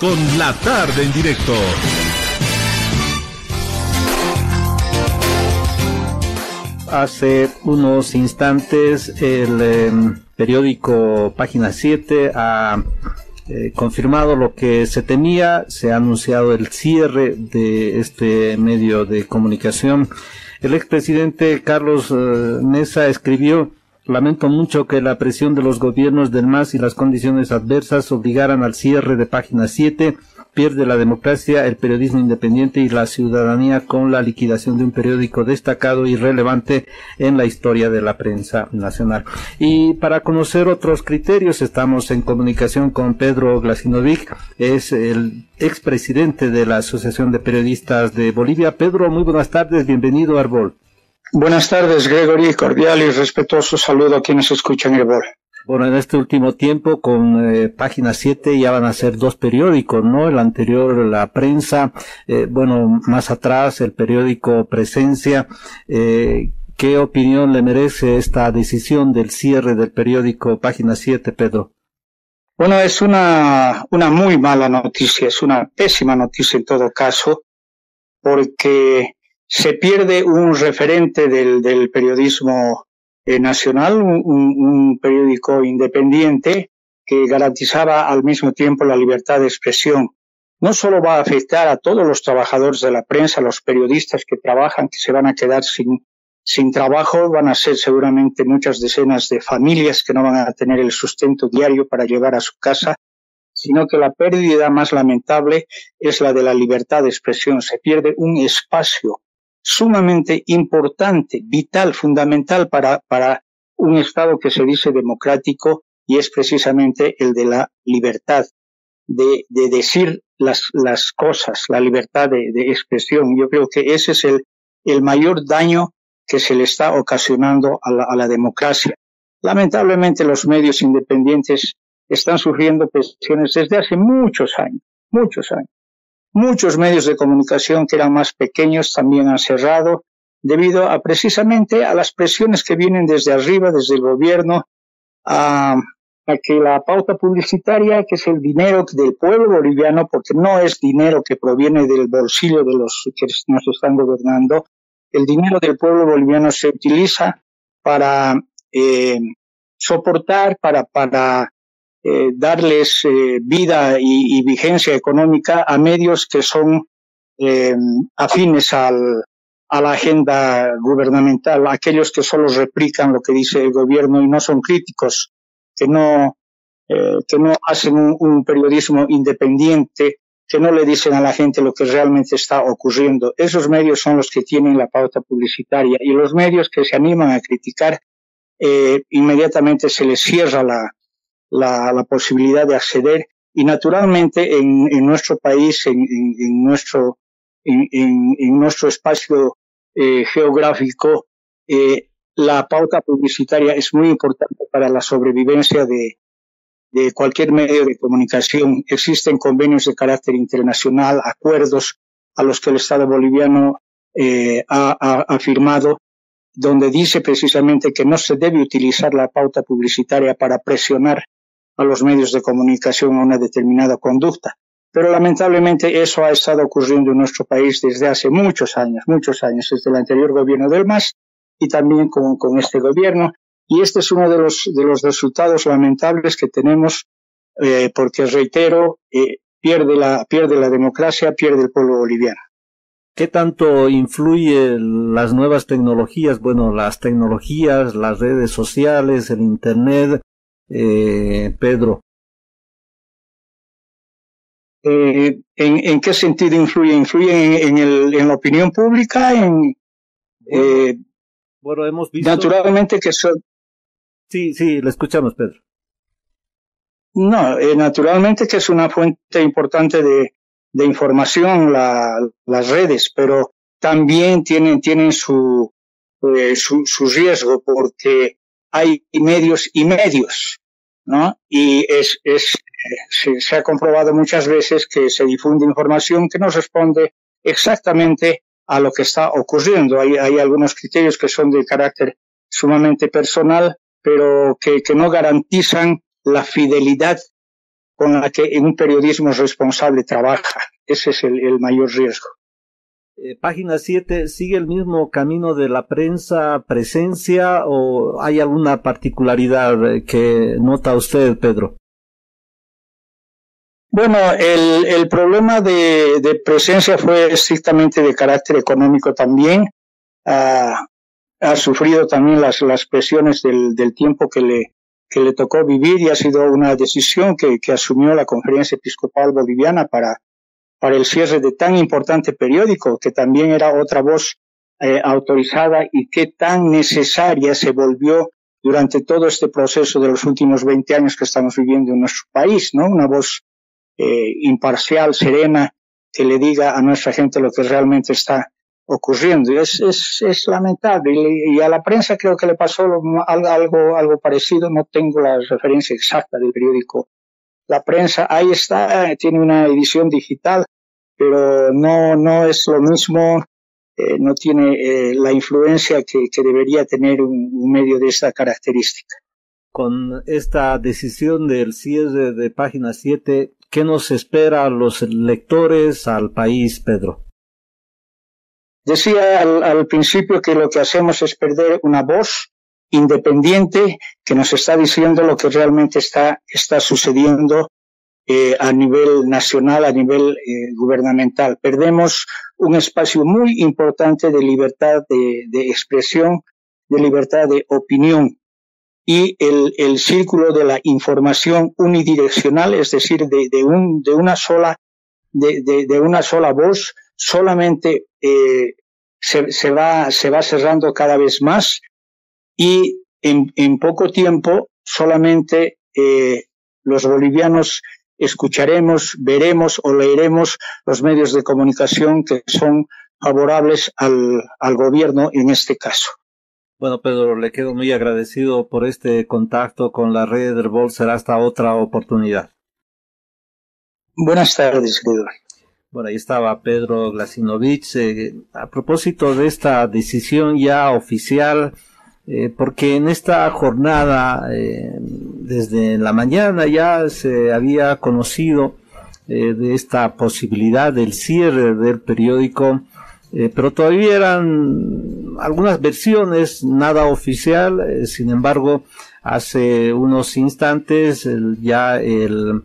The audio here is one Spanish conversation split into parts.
con la tarde en directo. Hace unos instantes el em, periódico Página 7 ha eh, confirmado lo que se temía, se ha anunciado el cierre de este medio de comunicación. El expresidente Carlos eh, Mesa escribió Lamento mucho que la presión de los gobiernos del MAS y las condiciones adversas obligaran al cierre de página 7. Pierde la democracia, el periodismo independiente y la ciudadanía con la liquidación de un periódico destacado y relevante en la historia de la prensa nacional. Y para conocer otros criterios, estamos en comunicación con Pedro Glasinovic, es el expresidente de la Asociación de Periodistas de Bolivia. Pedro, muy buenas tardes, bienvenido a Arbol. Buenas tardes, Gregory. Cordial y respetuoso saludo a quienes escuchan el BOL. Bueno, en este último tiempo, con eh, página 7 ya van a ser dos periódicos, ¿no? El anterior, la prensa, eh, bueno, más atrás, el periódico Presencia. Eh, ¿Qué opinión le merece esta decisión del cierre del periódico página 7, Pedro? Bueno, es una, una muy mala noticia, es una pésima noticia en todo caso, porque se pierde un referente del, del periodismo eh, nacional, un, un, periódico independiente que garantizaba al mismo tiempo la libertad de expresión. No solo va a afectar a todos los trabajadores de la prensa, los periodistas que trabajan, que se van a quedar sin, sin trabajo, van a ser seguramente muchas decenas de familias que no van a tener el sustento diario para llevar a su casa, sino que la pérdida más lamentable es la de la libertad de expresión. Se pierde un espacio sumamente importante, vital, fundamental para, para un Estado que se dice democrático y es precisamente el de la libertad de, de decir las, las cosas, la libertad de, de, expresión. Yo creo que ese es el, el mayor daño que se le está ocasionando a la, a la democracia. Lamentablemente los medios independientes están sufriendo presiones desde hace muchos años, muchos años. Muchos medios de comunicación que eran más pequeños también han cerrado debido a precisamente a las presiones que vienen desde arriba, desde el gobierno, a, a que la pauta publicitaria, que es el dinero del pueblo boliviano, porque no es dinero que proviene del bolsillo de los que nos están gobernando, el dinero del pueblo boliviano se utiliza para eh, soportar, para, para eh, darles eh, vida y, vigencia económica a medios que son eh, afines al, a la agenda gubernamental, aquellos que solo replican lo que dice el gobierno y no son críticos, que no, que no hacen un, periodismo independiente, que no le dicen a la gente lo que realmente está ocurriendo. Esos medios son los que tienen la pauta publicitaria y los medios que se animan a criticar, inmediatamente se les cierra la, la, posibilidad de acceder y naturalmente en, nuestro país, en, nuestro, en, nuestro espacio eh, geográfico, eh, la pauta publicitaria es muy importante para la sobrevivencia de, cualquier medio de comunicación. Existen convenios de carácter internacional, acuerdos a los que el Estado boliviano eh, ha, ha firmado donde dice precisamente que no se debe utilizar la pauta publicitaria para presionar a los medios de comunicación a una determinada conducta. Pero lamentablemente eso ha estado ocurriendo en nuestro país desde hace muchos años, muchos años, desde el anterior gobierno del MAS y también con, con este gobierno. Y este es uno de los, de los resultados lamentables que tenemos, eh, porque reitero, eh, pierde, la, pierde la democracia, pierde el pueblo boliviano. ¿Qué tanto influye las nuevas tecnologías? Bueno, las tecnologías, las redes sociales, el Internet, Pedro? Eh, ¿en, ¿en, qué sentido influye? ¿Influye en, en, el, en la opinión pública? En, eh, bueno, hemos visto... Naturalmente que son... Sí, sí, le escuchamos, Pedro. No, eh, naturalmente que es una fuente importante de, de información la, las redes, pero también tienen, tienen su, eh, su, su riesgo porque hay medios y medios, ¿no? Y es, es, se, se, ha comprobado muchas veces que se difunde información que no responde exactamente a lo que está ocurriendo. Hay, hay algunos criterios que son de carácter sumamente personal, pero que, que no garantizan la fidelidad con la que un periodismo responsable trabaja. Ese es el, mayor riesgo. Eh, página 7, ¿sigue el mismo camino de la prensa presencia o hay alguna particularidad eh, que nota usted, Pedro? Bueno, el, el problema de, de, presencia fue estrictamente de carácter económico también. Ah, ha sufrido también las, las presiones del, del tiempo que le, que le tocó vivir y ha sido una decisión que, que asumió la Conferencia Episcopal Boliviana para, para el cierre de tan importante periódico, que también era otra voz eh, autorizada y que tan necesaria se volvió durante todo este proceso de los últimos 20 años que estamos viviendo en nuestro país, ¿no? Una voz eh, imparcial, serena, que le diga a nuestra gente lo que realmente está ocurriendo. Es, es, es lamentable. Y, a la prensa creo que le pasó algo, algo parecido. No tengo la referencia exacta del periódico. La prensa, ahí está, tiene una edición digital, pero no, no es lo mismo, eh, no tiene eh, la influencia que, que debería tener un, un, medio de esta característica. Con esta decisión del cierre de página 7, ¿Qué nos espera a los lectores, al país, Pedro? Decía al, principio que lo que hacemos es perder una voz independiente que nos está diciendo lo que realmente está, está sucediendo eh, a nivel nacional, a nivel eh, gubernamental. Perdemos un espacio muy importante de libertad de, de expresión, de libertad de opinión y el, el círculo de la información unidireccional, es decir, de, de, un, de una sola, de, una sola voz, solamente eh, se, se, va, se va cerrando cada vez más y en, en poco tiempo solamente eh, los bolivianos escucharemos, veremos o leeremos los medios de comunicación que son favorables al, al gobierno en este caso. Bueno, Pedro, le quedo muy agradecido por este contacto con la red del Bol. Será hasta otra oportunidad. Buenas tardes, querido. Bueno, ahí estaba Pedro Glasinovich. Eh, a propósito de esta decisión ya oficial, eh, porque en esta jornada, eh, desde la mañana ya se había conocido eh, de esta posibilidad del cierre del periódico pero todavía eran algunas versiones, nada oficial, sin embargo, hace unos instantes ya el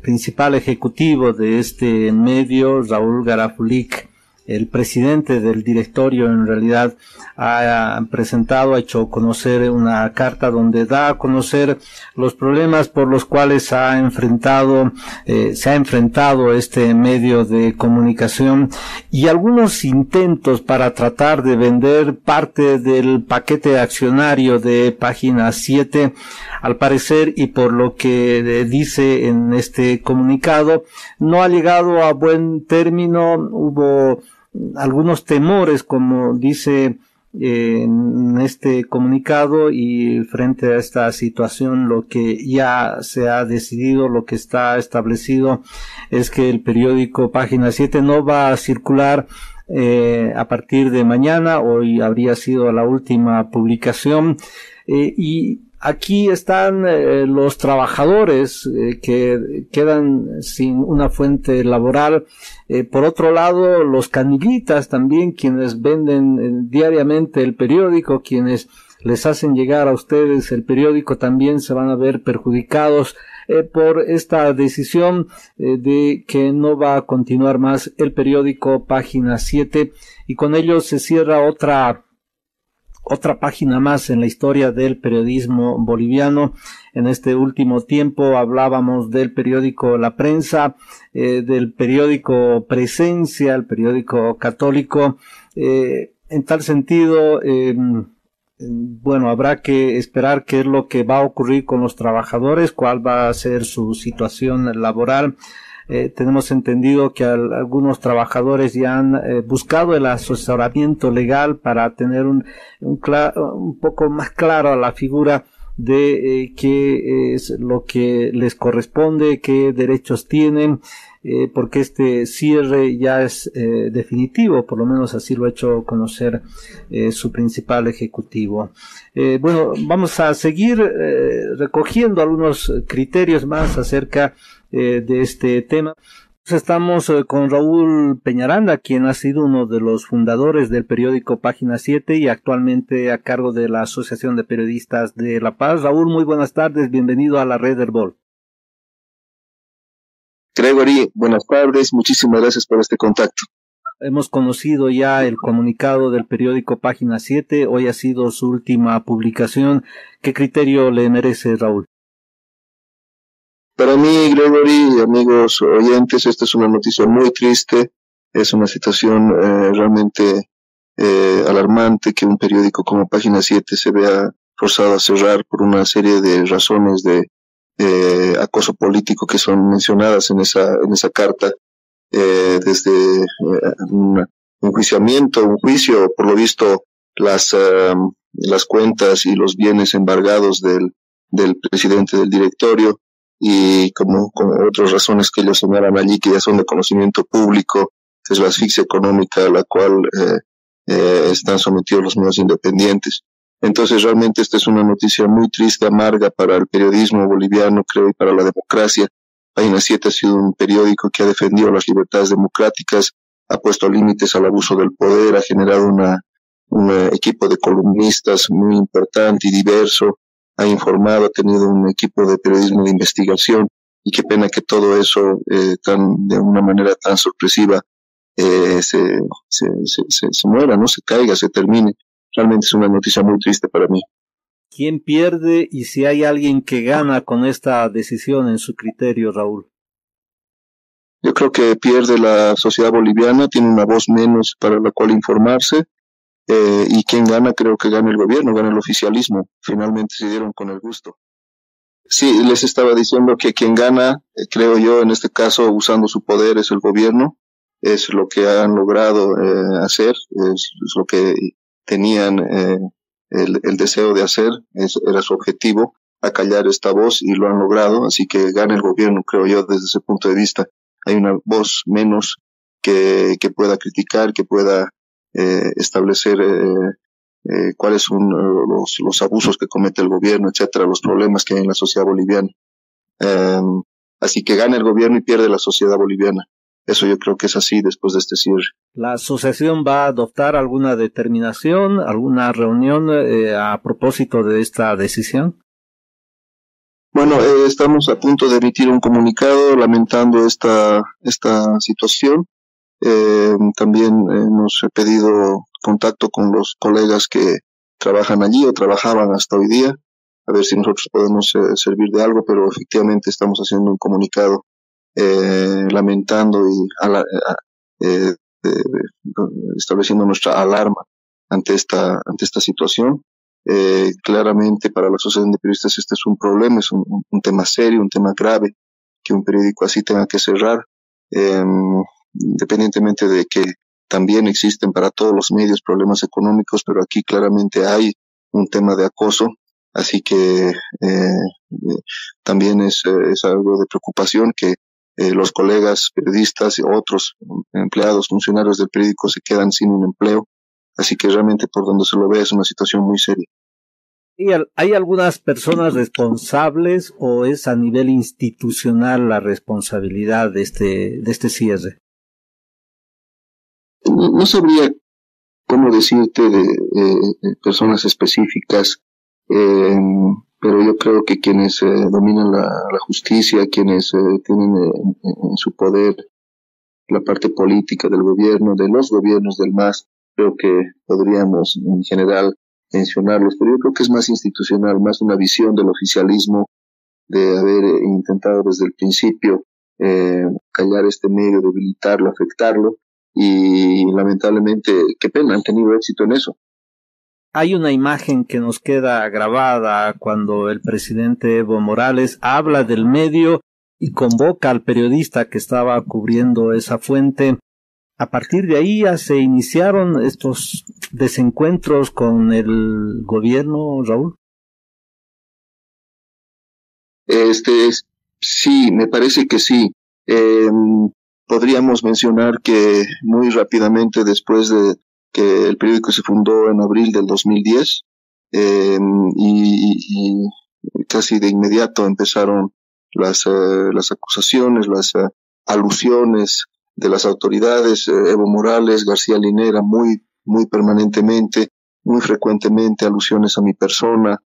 principal ejecutivo de este medio, Raúl Garafulik, el presidente del directorio en realidad ha presentado, ha hecho conocer una carta donde da a conocer los problemas por los cuales ha enfrentado, eh, se ha enfrentado este medio de comunicación y algunos intentos para tratar de vender parte del paquete accionario de página 7 al parecer y por lo que dice en este comunicado no ha llegado a buen término. Hubo algunos temores, como dice eh, en este comunicado y frente a esta situación lo que ya se ha decidido, lo que está establecido es que el periódico Página 7 no va a circular eh, a partir de mañana, hoy habría sido la última publicación. Eh, y aquí están eh, los trabajadores eh, que quedan sin una fuente laboral. Eh, por otro lado, los canillitas también, quienes venden diariamente el periódico, quienes les hacen llegar a ustedes el periódico, también se van a ver perjudicados por esta decisión de que no va a continuar más el periódico página 7 y con ello se cierra otra otra página más en la historia del periodismo boliviano. En este último tiempo hablábamos del periódico La Prensa, eh, del periódico Presencia, el periódico católico. Eh, en tal sentido, em, bueno, habrá que esperar qué es lo que va a ocurrir con los trabajadores, cuál va a ser su situación laboral. Eh, tenemos entendido que algunos trabajadores ya han eh, buscado el asesoramiento legal para tener un, un, poco más claro la figura de eh, qué es lo que les corresponde, qué derechos tienen, porque este cierre ya es definitivo, por lo menos así lo ha hecho conocer su principal ejecutivo. bueno, vamos a seguir recogiendo algunos criterios más acerca de este tema. Estamos eh, con Raúl Peñaranda, quien ha sido uno de los fundadores del periódico Página 7 y actualmente a cargo de la Asociación de Periodistas de La Paz. Raúl, muy buenas tardes, bienvenido a la red Herbol. Gregory, buenas tardes, muchísimas gracias por este contacto. Hemos conocido ya el comunicado del periódico Página 7, hoy ha sido su última publicación. ¿Qué criterio le merece, Raúl? Para mí, Gregory y amigos oyentes, esta es una noticia muy triste, es una situación eh, realmente eh, alarmante que un periódico como Página 7 se vea forzado a cerrar por una serie de razones de eh, acoso político que son mencionadas en esa, en esa carta, desde un enjuiciamiento, un juicio, por lo visto, las, las cuentas y los bienes embargados del, del presidente del directorio, y como, como otras razones que ellos señalan allí que ya son de conocimiento público, que es la asfixia económica a la cual eh, eh, están sometidos los medios independientes. Entonces realmente esta es una noticia muy triste, amarga para el periodismo boliviano, creo, y para la democracia. Página 7 ha sido un periódico que ha defendido las libertades democráticas, ha puesto límites al abuso del poder, ha generado una, un equipo de columnistas muy importante y diverso, ha informado, ha tenido un equipo de periodismo de investigación y qué pena que todo eso eh, tan de una manera tan sorpresiva eh, se, se, se, se, muera, no se caiga, se termine. Realmente es una noticia muy triste para mí. ¿Quién pierde y si hay alguien que gana con esta decisión en su criterio, Raúl? Yo creo que pierde la sociedad boliviana, tiene una voz menos para la cual informarse eh, y quien gana, creo que gana el gobierno, gana el oficialismo. Finalmente se dieron con el gusto. Sí, les estaba diciendo que quien gana, eh, creo yo, en este caso, usando su poder, es el gobierno. Es lo que han logrado eh, hacer, es, lo que tenían el, el, deseo de hacer, es, era su objetivo, acallar esta voz y lo han logrado. Así que gana el gobierno, creo yo, desde ese punto de vista. Hay una voz menos que, que pueda criticar, que pueda eh, establecer eh, eh, cuáles son los, los, abusos que comete el gobierno, etcétera, los problemas que hay en la sociedad boliviana. Em, así que gana el gobierno y pierde la sociedad boliviana. Eso yo creo que es así después de este cierre. ¿La asociación va a adoptar alguna determinación, alguna reunión a propósito de esta decisión? Bueno, estamos a punto de emitir un comunicado lamentando esta, esta situación. Eh, también hemos pedido contacto con los colegas que trabajan allí o trabajaban hasta hoy día, a ver si nosotros podemos eh, servir de algo, pero efectivamente estamos haciendo un comunicado eh, lamentando y eh, estableciendo nuestra alarma ante esta, ante esta situación. claramente para la asociación de periodistas este es un problema, es un, un, tema serio, un tema grave, que un periódico así tenga que cerrar. Em, independientemente de que también existen para todos los medios problemas económicos, pero aquí claramente hay un tema de acoso, así que eh, también es, es, algo de preocupación que eh, los colegas periodistas y otros empleados, funcionarios del periódico se quedan sin un empleo, así que realmente por donde se lo ve es una situación muy seria. ¿Y ¿Hay algunas personas responsables o es a nivel institucional la responsabilidad de este, de este cierre? No, sabría cómo decirte de, personas específicas, eh, pero yo creo que quienes eh, dominan la, justicia, quienes eh, tienen en su poder la parte política del gobierno, de los gobiernos del MAS, creo que podríamos en general mencionarlos, pero yo creo que es más institucional, más una visión del oficialismo, de haber intentado desde el principio callar este medio, debilitarlo, afectarlo, y lamentablemente, qué pena, han tenido éxito en eso. Hay una imagen que nos queda grabada cuando el presidente Evo Morales habla del medio y convoca al periodista que estaba cubriendo esa fuente. A partir de ahí ya se iniciaron estos desencuentros con el gobierno, Raúl. Este, sí, me parece que sí. Em, podríamos mencionar que muy rápidamente después de que el periódico se fundó en abril del 2010 em, y, casi de inmediato empezaron las, eh, las acusaciones, las eh, alusiones de las autoridades, eh, Evo Morales, García Linera, muy, muy permanentemente, muy frecuentemente alusiones a mi persona,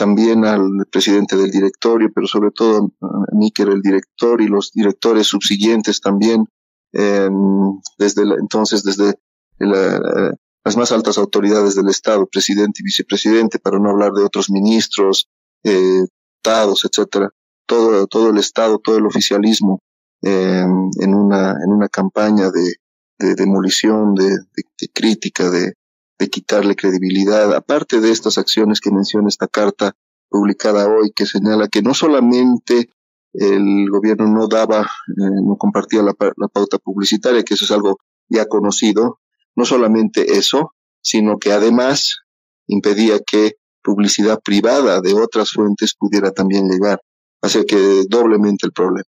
también al presidente del directorio, pero sobre todo a mí que era el director y los directores subsiguientes también, desde entonces desde las más altas autoridades del Estado, presidente y vicepresidente, para no hablar de otros ministros, eh, estados, etcétera, todo, todo el Estado, todo el oficialismo en, una, en una campaña de, de demolición, de, de, crítica, de, de quitarle credibilidad, aparte de estas acciones que menciona esta carta publicada hoy, que señala que no solamente el gobierno no daba, eh, no compartía la, la, pauta publicitaria, que eso es algo ya conocido, no solamente eso, sino que además impedía que publicidad privada de otras fuentes pudiera también llegar. Así que doblemente el problema.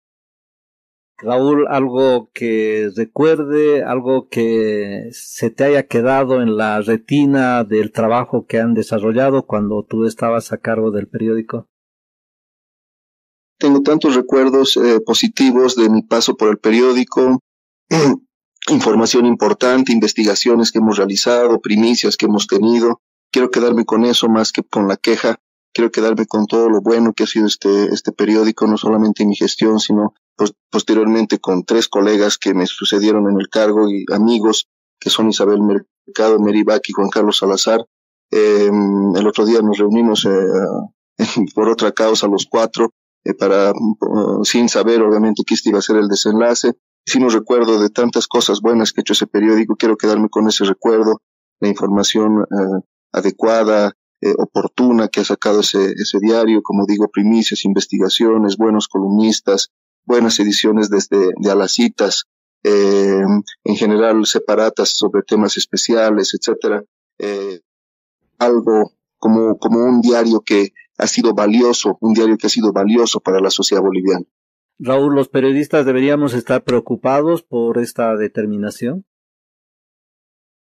Raúl, algo que recuerde, algo que se te haya quedado en la retina del trabajo que han desarrollado cuando tú estabas a cargo del periódico. Tengo tantos recuerdos eh, positivos de mi paso por el periódico, información importante, investigaciones que hemos realizado, primicias que hemos tenido. Quiero quedarme con eso más que con la queja. Quiero quedarme con todo lo bueno que ha sido este, este periódico, no solamente en mi gestión, sino posteriormente con tres colegas que me sucedieron en el cargo y amigos que son Isabel Mercado, Meribac y Juan Carlos Salazar. Em, el otro día nos reunimos eh, por otra causa los cuatro eh, para uh, sin saber obviamente que este iba a ser el desenlace. Hicimos recuerdo de tantas cosas buenas que ha hecho ese periódico. Quiero quedarme con ese recuerdo, la información eh, adecuada, oportuna que ha sacado ese, ese diario, como digo, primicias, investigaciones, buenos columnistas, buenas ediciones desde de a las citas, eh, en general separatas sobre temas especiales, etcétera. Eh, algo como, como un diario que ha sido valioso, un diario que ha sido valioso para la sociedad boliviana. Raúl, ¿los periodistas deberíamos estar preocupados por esta determinación?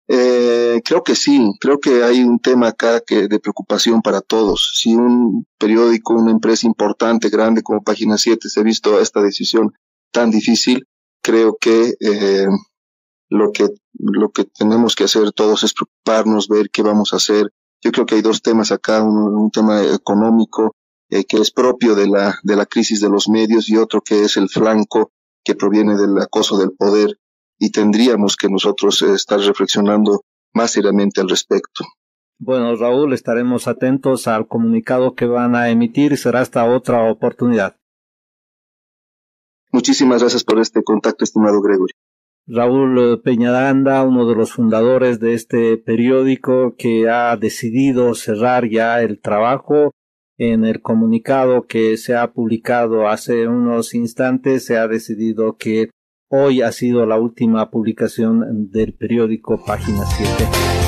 Eh, creo que sí, creo que hay un tema acá que de preocupación para todos. Si un periódico, una empresa importante, grande como Página 7 se ha visto esta decisión tan difícil, creo que eh, lo que lo que tenemos que hacer todos es preocuparnos, ver qué vamos a hacer. Yo creo que hay dos temas acá, un, tema económico eh, que es propio de la de la crisis de los medios y otro que es el flanco que proviene del acoso del poder y tendríamos que nosotros eh, estar reflexionando más seriamente al respecto. Bueno, Raúl, estaremos atentos al comunicado que van a emitir y será hasta otra oportunidad. Muchísimas gracias por este contacto, estimado Gregory. Raúl eh, Peñaranda, uno de los fundadores de este periódico que ha decidido cerrar ya el trabajo. En el comunicado que se ha publicado hace unos instantes se ha decidido que Hoy ha sido la última publicación del periódico Página 7.